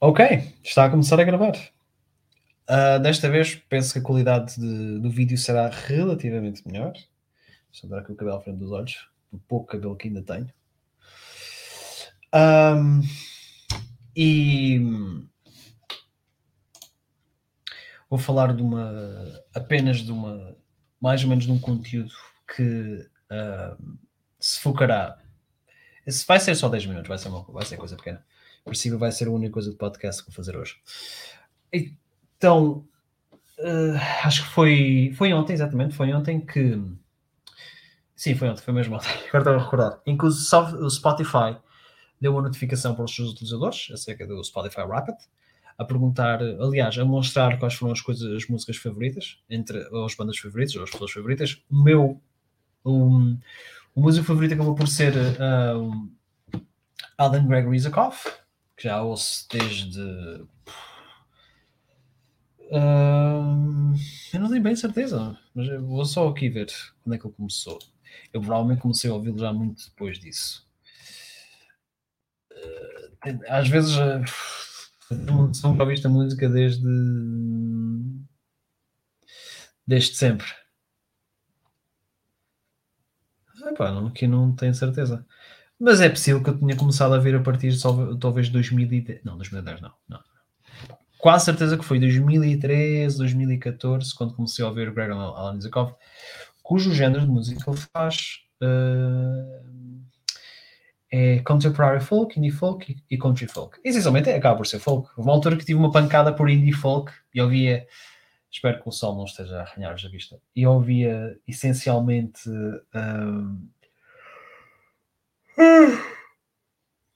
Ok, está a começar a gravar. Uh, desta vez penso que a qualidade de, do vídeo será relativamente melhor. Deixa eu dar aqui o cabelo à frente dos olhos, o pouco cabelo que ainda tenho. Um, e vou falar de uma apenas de uma mais ou menos de um conteúdo que uh, se focará. Vai ser só 10 minutos, vai ser, uma, vai ser coisa pequena princípio vai ser a única coisa de podcast que vou fazer hoje. Então, uh, acho que foi, foi ontem, exatamente, foi ontem que. Sim, foi ontem, foi mesmo ontem. Agora estou a recordar. Que o Spotify deu uma notificação para os seus utilizadores acerca do Spotify Rapid, a perguntar, aliás, a mostrar quais foram as coisas, as músicas favoritas, entre as bandas favoritas, ou as pessoas favoritas. O meu, um, o músico favorito acabou por ser uh, Alan Gregory Zakov, que já ouço desde. Uh, eu não tenho bem certeza, mas vou só aqui ver quando é que ele começou. Eu provavelmente comecei a ouvi-lo já muito depois disso. Uh, às vezes uh, nunca ouviste a música desde desde sempre. Epá, não, aqui não tenho certeza. Mas é possível que eu tenha começado a ver a partir de talvez 2010. Não, 2010 não, não. Quase certeza que foi 2013, 2014, quando comecei a ouvir o Greg Alan Zakov, cujo género de música ele faz uh, é contemporary folk, indie folk e, country folk. Essencialmente acaba por ser folk. Uma altura que tive uma pancada por indie folk e ouvia. Espero que o sol não esteja a arranhar-vos a vista. E ouvia essencialmente. Uh,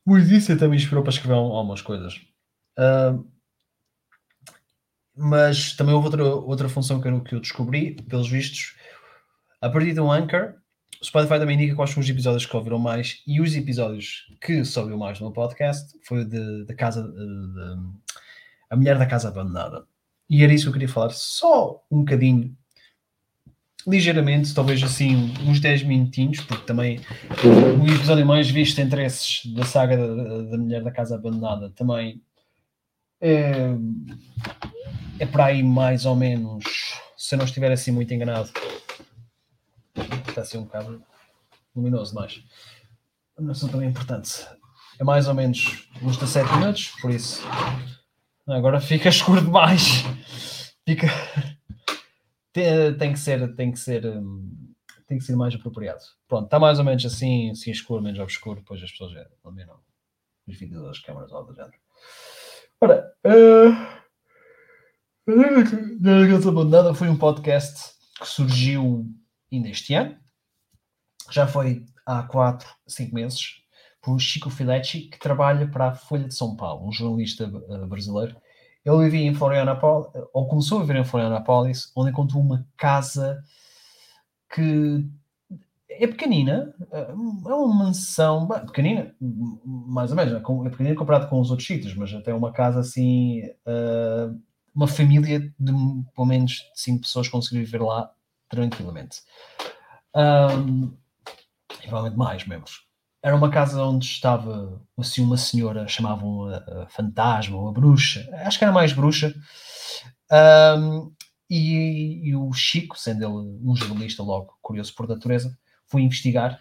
Pois isso até me inspirou para escrever algumas coisas. Uh, mas também houve outra, outra função que eu, que eu descobri, pelos vistos, a partir do Anchor, o Spotify também indica quais são os episódios que ouviram mais e os episódios que ouviu mais no podcast foi de, de casa de, de, a mulher da casa abandonada. E era isso que eu queria falar, só um bocadinho ligeiramente, talvez assim, uns 10 minutinhos, porque também o episódio mais visto entre esses da saga da, da Mulher da Casa Abandonada também é, é para aí mais ou menos, se eu não estiver assim muito enganado, está assim um bocado luminoso mais. Não são tão importante. É mais ou menos uns 17 minutos, por isso agora fica escuro demais. Fica tem, que ser, tem que ser, hum, tem que ser mais apropriado. Pronto, está mais ou menos assim, assim escuro, menos obscuro, depois as pessoas já dominam os vídeos das câmaras ou do género. Ora, uh, Delegação Abandonada foi um podcast que surgiu ainda este ano, já foi há 4, 5 meses, por Chico Filetti, que trabalha para a Folha de São Paulo, um jornalista uh, brasileiro ele vivia em Florianópolis, ou começou a viver em Florianópolis, onde encontrou uma casa que é pequenina, é uma mansão pequenina, mais ou menos, é, é pequenina comparado com os outros sítios, mas até uma casa assim, uh, uma família de pelo menos cinco pessoas conseguiu viver lá tranquilamente. Um, e provavelmente mais membros era uma casa onde estava assim uma senhora, chamavam a, a fantasma ou a bruxa, acho que era mais bruxa, um, e, e, o Chico, sendo ele um jornalista logo curioso por natureza, foi investigar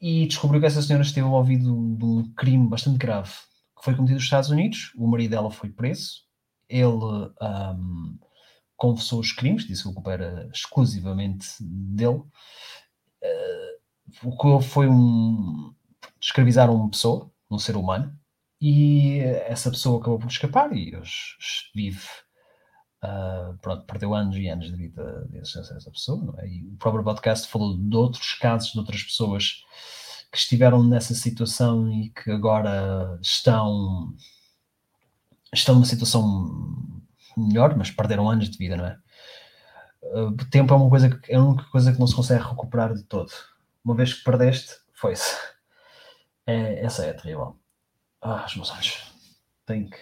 e descobriu que essa senhora esteve envolvida de um crime bastante grave que foi cometido nos Estados Unidos. O marido dela foi preso, ele um, confessou os crimes, disse que o culpa era exclusivamente dele. O que foi um. escravizaram uma pessoa, um ser humano, e essa pessoa acabou por escapar e hoje vive. Uh, pronto, perdeu anos e anos de vida de existência dessa pessoa, é? E o próprio podcast falou de outros casos de outras pessoas que estiveram nessa situação e que agora estão estão numa situação melhor, mas perderam anos de vida, não é? Uh, o tempo é uma coisa que é a única coisa que não se consegue recuperar de todo uma vez que perdeste, foi-se. É, essa é terrível. Ah, os meus olhos. Tenho que.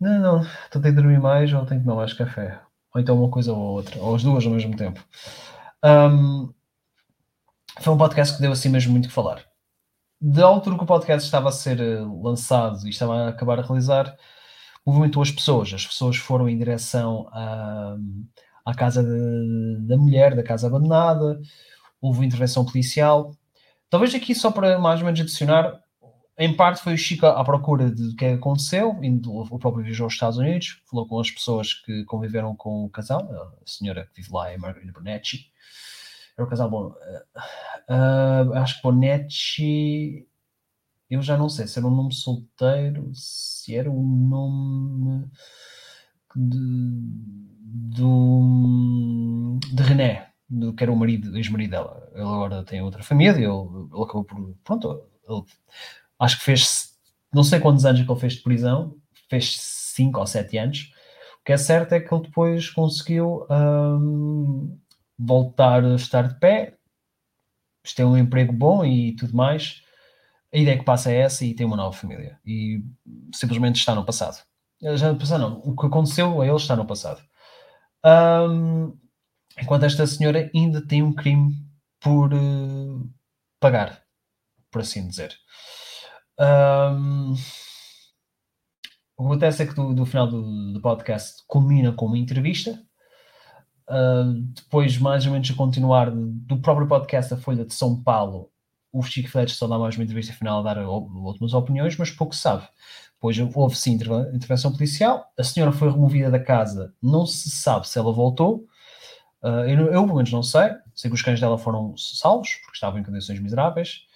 Não, não, a ter que dormir mais ou tenho que tomar mais café. Ou então uma coisa ou outra, ou as duas ao mesmo tempo. Um, foi um podcast que deu assim mesmo muito que falar. da altura que o podcast estava a ser eh, lançado e estava a acabar a realizar, movimentou as pessoas. As pessoas foram em direção à, à casa de, da mulher, da casa abandonada, houve intervenção policial. Talvez aqui, só para mais ou menos adicionar, em parte foi o Chico à procura de que aconteceu, indo, o próprio viajou aos Estados Unidos, falou com as pessoas que conviveram com o casal, a senhora que vive lá é Margarida Bonetti, era o casal bom. Uh, uh, acho que Bonetti, eu já não sei se era um nome solteiro, se era um nome de, do, de René, do, que era o marido, ex-marido dela. Ele agora tem outra família, ele, ele acabou por. Pronto, ele, acho que fez. Não sei quantos anos é que ele fez de prisão, fez 5 ou 7 anos. O que é certo é que ele depois conseguiu um, voltar a estar de pé, ter um emprego bom e tudo mais. A ideia que passa é essa e tem uma nova família. E simplesmente está no passado. Já no não. O que aconteceu a ele está no passado. Um, enquanto esta senhora ainda tem um crime por uh, pagar, por assim dizer. Um, o que acontece é que do, do final do, do, podcast culmina com uma entrevista Uh, depois, mais ou menos a continuar do próprio podcast A Folha de São Paulo, o Chico Fletcher só dá mais uma entrevista final a dar últimas opiniões, mas pouco sabe. Depois houve sim intervenção policial, a senhora foi removida da casa, não se sabe se ela voltou. Uh, eu, eu, pelo menos, não sei. Sei que os cães dela foram salvos, porque estavam em condições miseráveis.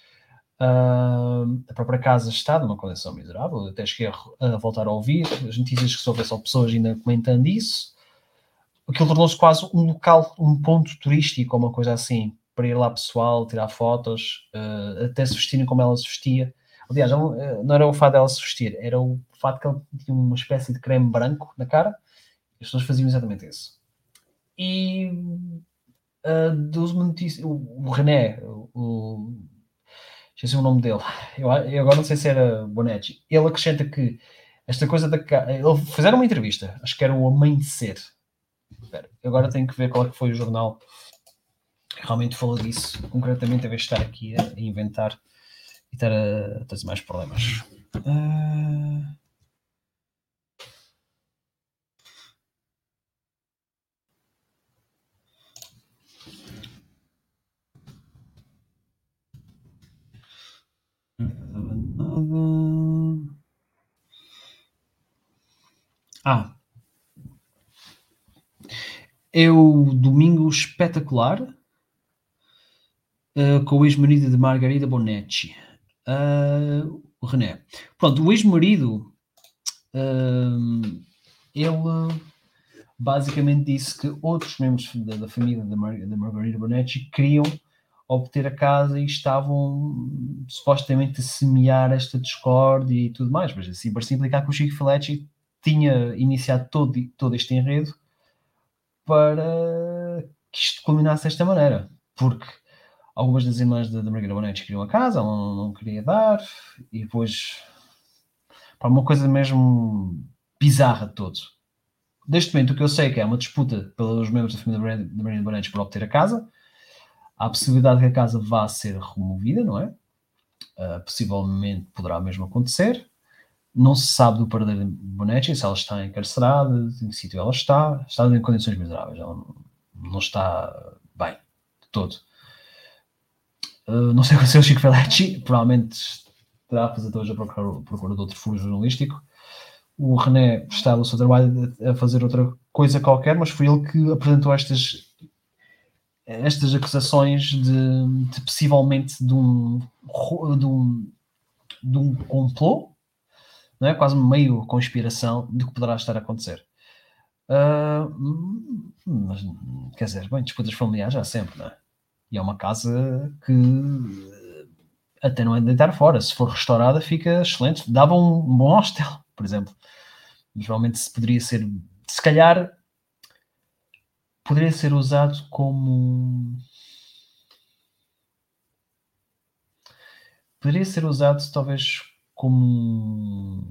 Uh, a própria casa está numa condição miserável. Eu até cheguei a, voltar a ouvir as notícias que soube só pessoas ainda comentando isso aquilo tornou-se quase um local, um ponto turístico, uma coisa assim, para ir lá pessoal, tirar fotos, uh, até se vestirem como ela se vestia. Aliás, não, eh, não era o fato dela se vestir, era o fato que ela tinha uma espécie de creme branco na cara, as pessoas faziam exatamente isso. E uh, dos notícias, o, o René, o, esqueci o nome dele, eu, eu, agora não sei se era Bonetti, ele acrescenta que esta coisa da. Ele fizeram uma entrevista, acho que era o Amanhecer, Espera, agora tenho que ver qual é que foi o jornal que realmente falou disso, concretamente, a vez de estar aqui a inventar e estar a, a trazer mais problemas. Uh... Ah, é o Domingo Espetacular uh, com o ex-marido de Margarida Bonetti. Uh, o René. Pronto, o ex-marido uh, ele basicamente disse que outros membros da, da família da, Mar da Margarida Bonetti queriam obter a casa e estavam supostamente a semear esta discórdia e tudo mais, mas assim, para se implicar que o Chico Filetti tinha iniciado todo, todo este enredo para que isto culminasse desta maneira. Porque algumas das irmãs da, Margarida Bonetti queriam a casa, ela não, não queria dar, e depois para uma coisa mesmo bizarra de todos. Neste momento, o que eu sei é que é uma disputa pelos membros da família da Margarida Bonetti por obter a casa. Há a possibilidade que a casa vá ser removida, não é? Uh, possivelmente poderá mesmo acontecer. Não se sabe do paradeiro de Bonetti, se ela está encarcerada, em que sítio ela está. Está em condições miseráveis, ela não, está bem, de todo. Uh, não sei o que aconteceu Chico Feletti, provavelmente terá a fazer hoje a procurar, procura de outro furo jornalístico. O René está no seu trabalho a fazer outra coisa qualquer, mas foi ele que apresentou estas estas acusações de, de possivelmente de um, de um, de um complô não é? Quase meio conspiração do que poderá estar a acontecer. Uh, mas, quer dizer, bem, disputas familiares já sempre, não é? E é uma casa que até não é de deitar fora. Se for restaurada, fica excelente. Dava um, bom hostel, por exemplo. Geralmente se poderia ser, se calhar, poderia ser usado como. Poderia ser usado talvez como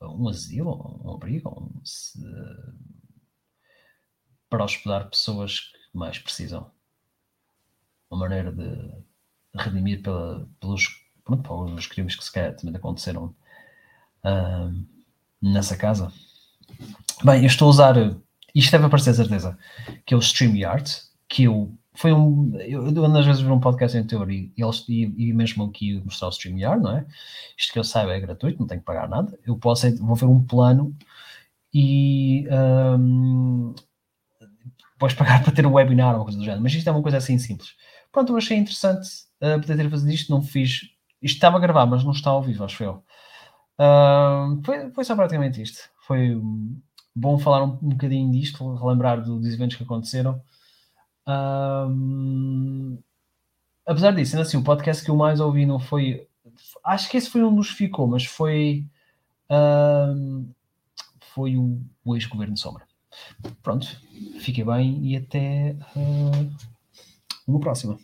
um, asilo, um abrigo, um, para hospedar pessoas que mais precisam. Uma maneira de redimir pela, pelos, pronto, para os crimes que se também aconteceram uh, nessa casa. Bem, eu estou a usar, isto deve aparecer certeza, que é o StreamYard, que eu, foi um, eu, eu às vezes ver um podcast em e, eles, e, e mesmo aqui mostrar o StreamYard, não é? Isto que eu saiba é gratuito, não tenho que pagar nada. Eu posso, vou ver um plano e um, podes pagar para ter um webinar ou uma coisa do género, mas isto é uma coisa assim simples. Pronto, eu achei interessante uh, poder ter fazido isto, não fiz, isto estava a gravar, mas não está ao vivo, acho eu. Uh, foi, foi só praticamente isto. Foi bom falar um, um bocadinho disto, relembrar do, dos eventos que aconteceram. Apesar disso, ainda assim, o podcast que eu mais ouvi não foi. Acho que esse foi um dos que ficou, mas foi. Um, foi o, o ex-governo Sombra. Pronto, fiquem bem e até uh, uma próxima.